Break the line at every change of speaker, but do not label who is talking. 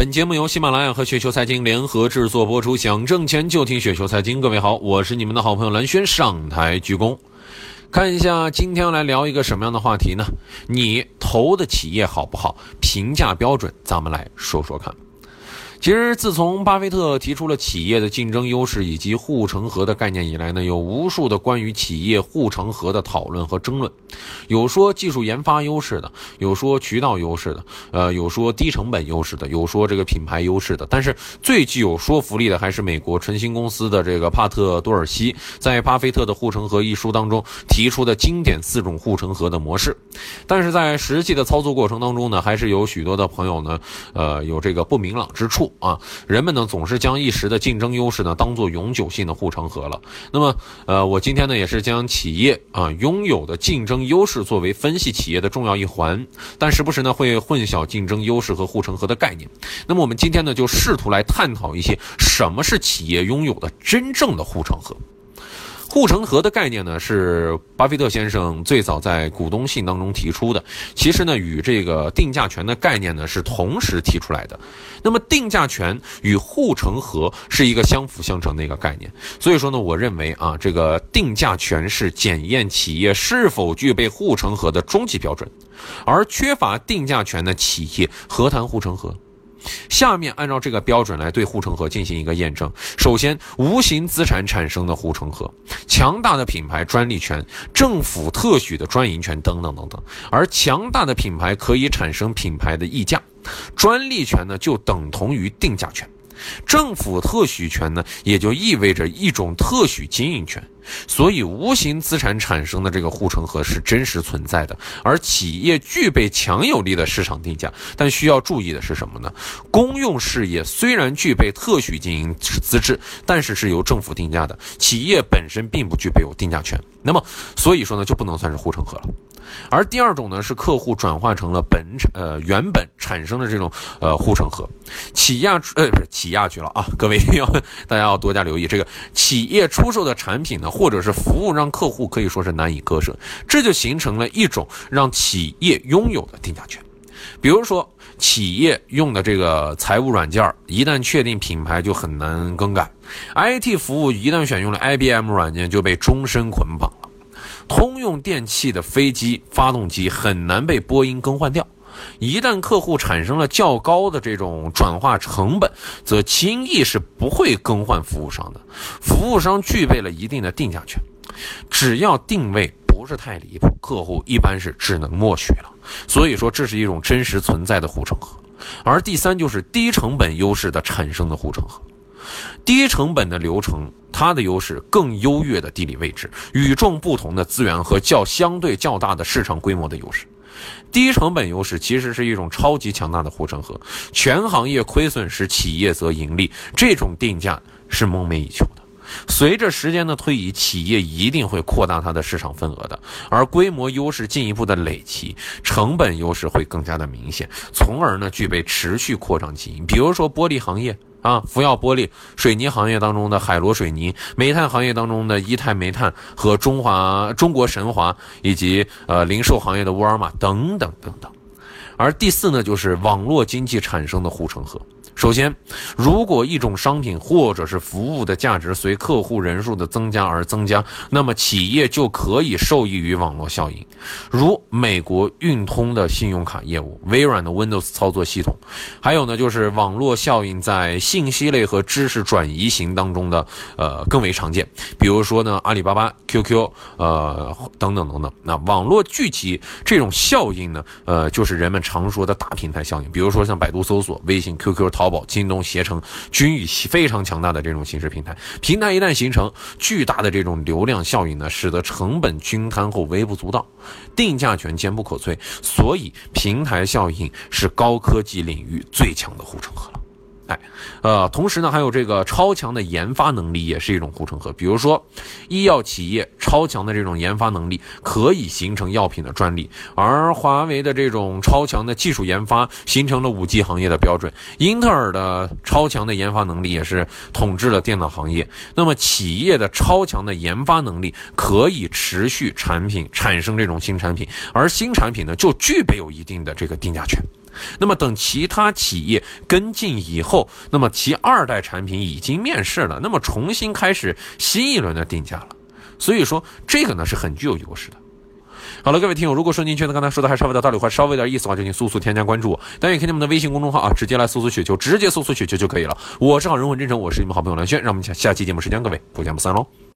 本节目由喜马拉雅和雪球财经联合制作播出，想挣钱就听雪球财经。各位好，我是你们的好朋友蓝轩，上台鞠躬。看一下今天来聊一个什么样的话题呢？你投的企业好不好？评价标准，咱们来说说看。其实，自从巴菲特提出了企业的竞争优势以及护城河的概念以来呢，有无数的关于企业护城河的讨论和争论。有说技术研发优势的，有说渠道优势的，呃，有说低成本优势的，有说这个品牌优势的。但是最具有说服力的还是美国晨星公司的这个帕特多尔西在《巴菲特的护城河》一书当中提出的经典四种护城河的模式。但是在实际的操作过程当中呢，还是有许多的朋友呢，呃，有这个不明朗之处。啊，人们呢总是将一时的竞争优势呢当做永久性的护城河了。那么，呃，我今天呢也是将企业啊拥有的竞争优势作为分析企业的重要一环，但时不时呢会混淆竞争优势和护城河的概念。那么我们今天呢就试图来探讨一些什么是企业拥有的真正的护城河。护城河的概念呢，是巴菲特先生最早在股东信当中提出的。其实呢，与这个定价权的概念呢是同时提出来的。那么，定价权与护城河是一个相辅相成的一个概念。所以说呢，我认为啊，这个定价权是检验企业是否具备护城河的终极标准，而缺乏定价权的企业何谈护城河？下面按照这个标准来对护城河进行一个验证。首先，无形资产产生的护城河，强大的品牌专利权、政府特许的专营权等等等等。而强大的品牌可以产生品牌的溢价，专利权呢就等同于定价权。政府特许权呢，也就意味着一种特许经营权，所以无形资产产生的这个护城河是真实存在的。而企业具备强有力的市场定价，但需要注意的是什么呢？公用事业虽然具备特许经营资质，但是是由政府定价的，企业本身并不具备有定价权。那么，所以说呢，就不能算是护城河了。而第二种呢，是客户转化成了本产呃原本产生的这种呃护城河，起亚呃不是起亚去了啊，各位要 大家要多加留意，这个企业出售的产品呢，或者是服务让客户可以说是难以割舍，这就形成了一种让企业拥有的定价权。比如说，企业用的这个财务软件，一旦确定品牌就很难更改；IT 服务一旦选用了 IBM 软件就被终身捆绑了。通用电气的飞机发动机很难被波音更换掉，一旦客户产生了较高的这种转化成本，则轻易是不会更换服务商的。服务商具备了一定的定价权，只要定位不是太离谱，客户一般是只能默许了。所以说，这是一种真实存在的护城河。而第三就是低成本优势的产生的护城河，低成本的流程。它的优势更优越的地理位置、与众不同的资源和较相对较大的市场规模的优势，低成本优势其实是一种超级强大的护城河。全行业亏损时，企业则盈利，这种定价是梦寐以求的。随着时间的推移，企业一定会扩大它的市场份额的，而规模优势进一步的累积，成本优势会更加的明显，从而呢具备持续扩张基因。比如说玻璃行业。啊，福耀玻璃、水泥行业当中的海螺水泥、煤炭行业当中的一泰煤炭和中华中国神华，以及呃零售行业的沃尔玛等等等等。而第四呢，就是网络经济产生的护城河。首先，如果一种商品或者是服务的价值随客户人数的增加而增加，那么企业就可以受益于网络效应。如美国运通的信用卡业务、微软的 Windows 操作系统，还有呢，就是网络效应在信息类和知识转移型当中的呃更为常见。比如说呢，阿里巴巴、QQ，呃等等等等。那网络聚集这种效应呢，呃，就是人们常说的大平台效应。比如说像百度搜索、微信、QQ、淘。宝、京东、携程均以非常强大的这种形式平台，平台一旦形成巨大的这种流量效应呢，使得成本均摊后微不足道，定价权坚不可摧，所以平台效应是高科技领域最强的护城河了。哎，呃，同时呢，还有这个超强的研发能力也是一种护城河。比如说，医药企业超强的这种研发能力可以形成药品的专利，而华为的这种超强的技术研发形成了五 G 行业的标准。英特尔的超强的研发能力也是统治了电脑行业。那么，企业的超强的研发能力可以持续产品产生这种新产品，而新产品呢，就具备有一定的这个定价权。那么等其他企业跟进以后，那么其二代产品已经面世了，那么重新开始新一轮的定价了。所以说这个呢是很具有优势的。好了，各位听友，如果说您觉得刚才说的还稍微的道理话，稍微有点意思的话，就请速速添加关注我。当然也可以你们的微信公众号啊，直接来搜索雪球，直接搜索雪球就可以了。我是好人文真诚，我是你们好朋友蓝轩，让我们下下期节目时间，各位不见不散喽。